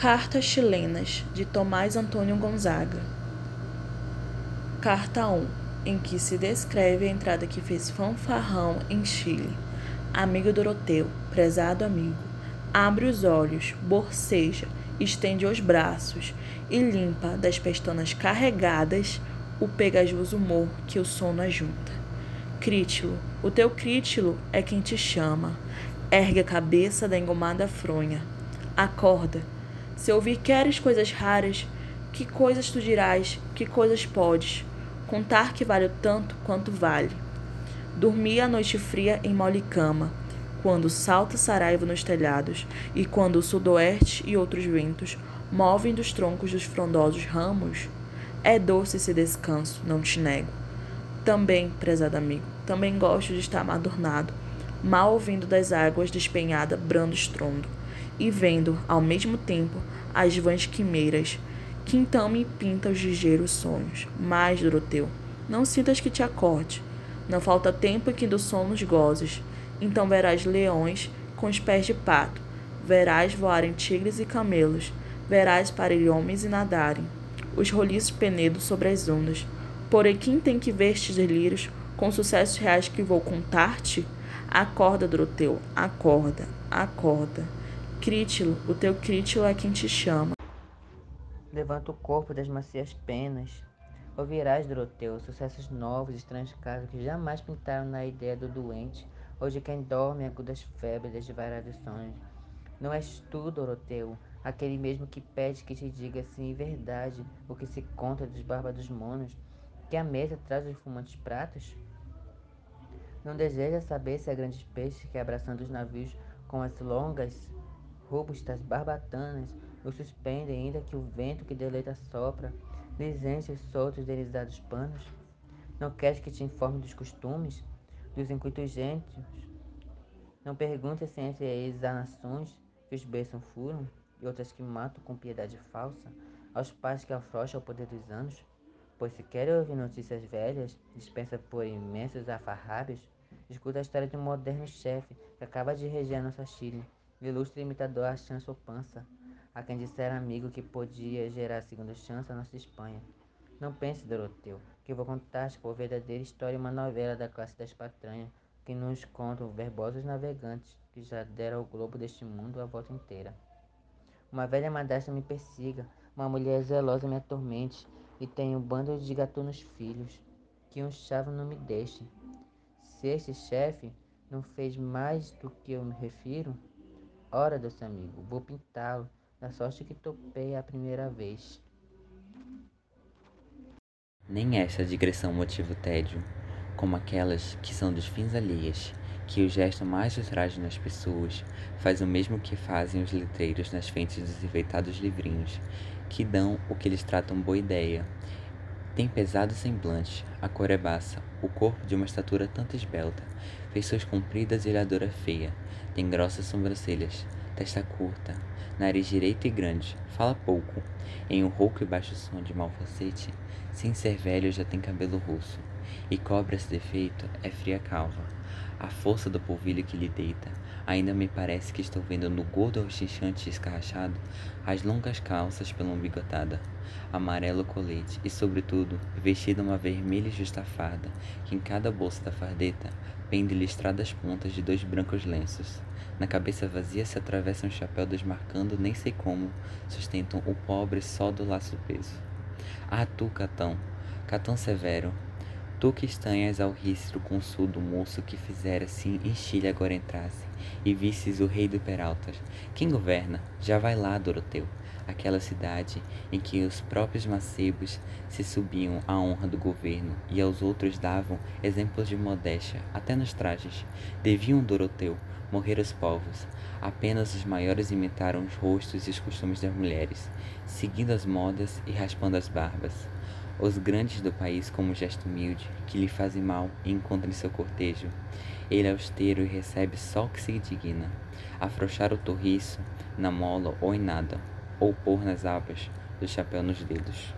Cartas chilenas de Tomás Antônio Gonzaga. Carta 1, em que se descreve a entrada que fez fanfarrão em Chile. Amigo Doroteu, prezado amigo, abre os olhos, borceja, estende os braços e limpa das pestanas carregadas o pegajoso humor que o sono ajunta. Crítilo, o teu crítilo é quem te chama. Ergue a cabeça da engomada fronha. Acorda. Se ouvir queres coisas raras, que coisas tu dirás, que coisas podes? Contar que vale tanto quanto vale. Dormia a noite fria em mole cama, quando salta saraiva nos telhados, e quando o sudoeste e outros ventos movem dos troncos dos frondosos ramos, é doce esse descanso, não te nego. Também, prezado amigo, também gosto de estar adornado, mal ouvindo das águas despenhada brando estrondo, e vendo, ao mesmo tempo, as vãs quimeiras, que então me pinta os ligeiros sonhos. Mas, Doroteu, não sintas que te acorde. Não falta tempo em que do sono os gozes. Então verás leões com os pés de pato, verás voarem tigres e camelos, verás parir homens e nadarem, os roliços penedos sobre as ondas. Porém, quem tem que ver estes delírios, com sucessos reais que vou contar-te? Acorda, Doroteu, acorda, acorda. Crítilo, o teu crítilo é quem te chama. Levanta o corpo das macias penas. Ouvirás, Doroteu, sucessos novos, estranhos casos que jamais pintaram na ideia do doente, hoje quem dorme agudas febres das variados sonhos. Não és tu, Doroteu, aquele mesmo que pede que te diga assim em verdade o que se conta dos bárbaros monos, que a mesa traz os fumantes pratos? Não deseja saber se há grandes peixes que abraçando os navios com as longas, robustas barbatanas, o suspendem ainda que o vento que deleita sopra, lisenses soltos delizados panos? Não queres que te informe dos costumes, dos incuitos gênios? Não perguntes se entre eles há nações que os beijam furam e outras que matam com piedade falsa, aos pais que afrouxam o poder dos anos? Pois se quer ouvir notícias velhas, dispensa por imensos afarrábios, escuta a história de um moderno chefe que acaba de reger a nossa Chile, ilustre imitador a chance ou pança, a quem disser amigo que podia gerar segunda chance a nossa Espanha. Não pense, Doroteu, que vou contar-te por verdadeira história uma novela da classe das patranhas, que nos contam verbosos navegantes que já deram ao globo deste mundo a volta inteira. Uma velha madrasta me persiga, uma mulher zelosa me atormente, e tenho um bando de gatunos filhos, que um chavo não me deixe. Se este chefe não fez mais do que eu me refiro, ora, doce amigo, vou pintá-lo, da sorte que topei a primeira vez. Nem esta digressão motiva o tédio, como aquelas que são dos fins alheias, que o gesto mais ultraje nas pessoas faz o mesmo que fazem os letreiros nas frentes dos enfeitados livrinhos, que dão o que eles tratam boa ideia. Tem pesado semblante, a cor é baça, o corpo de uma estatura tanto esbelta, feições compridas e olhadora feia, tem grossas sobrancelhas, testa curta, nariz direito e grande, fala pouco, em um rouco e baixo som de mau falsete, sem ser velho já tem cabelo russo, e cobre esse defeito. É fria calva. A força do polvilho que lhe deita, ainda me parece que estou vendo no gordo rechonchante escarrachado as longas calças pela umbigotada, amarelo colete e, sobretudo, vestida uma vermelha justa farda, que em cada bolsa da fardeta pende listradas pontas de dois brancos lenços. Na cabeça vazia se atravessa um chapéu desmarcando, nem sei como, sustentam o pobre só do laço peso. Ah, tu, Catão, Catão severo, Tu que estanhas ao rícero com sul do moço que fizera assim em Chile agora entrasse, e visses o rei do Peraltas. Quem governa? Já vai lá, Doroteu, aquela cidade em que os próprios macebos se subiam à honra do governo e aos outros davam exemplos de modéstia, até nos trajes. Deviam, Doroteu, morrer os povos. Apenas os maiores imitaram os rostos e os costumes das mulheres, seguindo as modas e raspando as barbas. Os grandes do país, como gesto humilde, que lhe fazem mal e encontra em seu cortejo. Ele é austero e recebe só o que se digna. Afrouxar o torriço na mola ou em nada, ou pôr nas abas do chapéu nos dedos.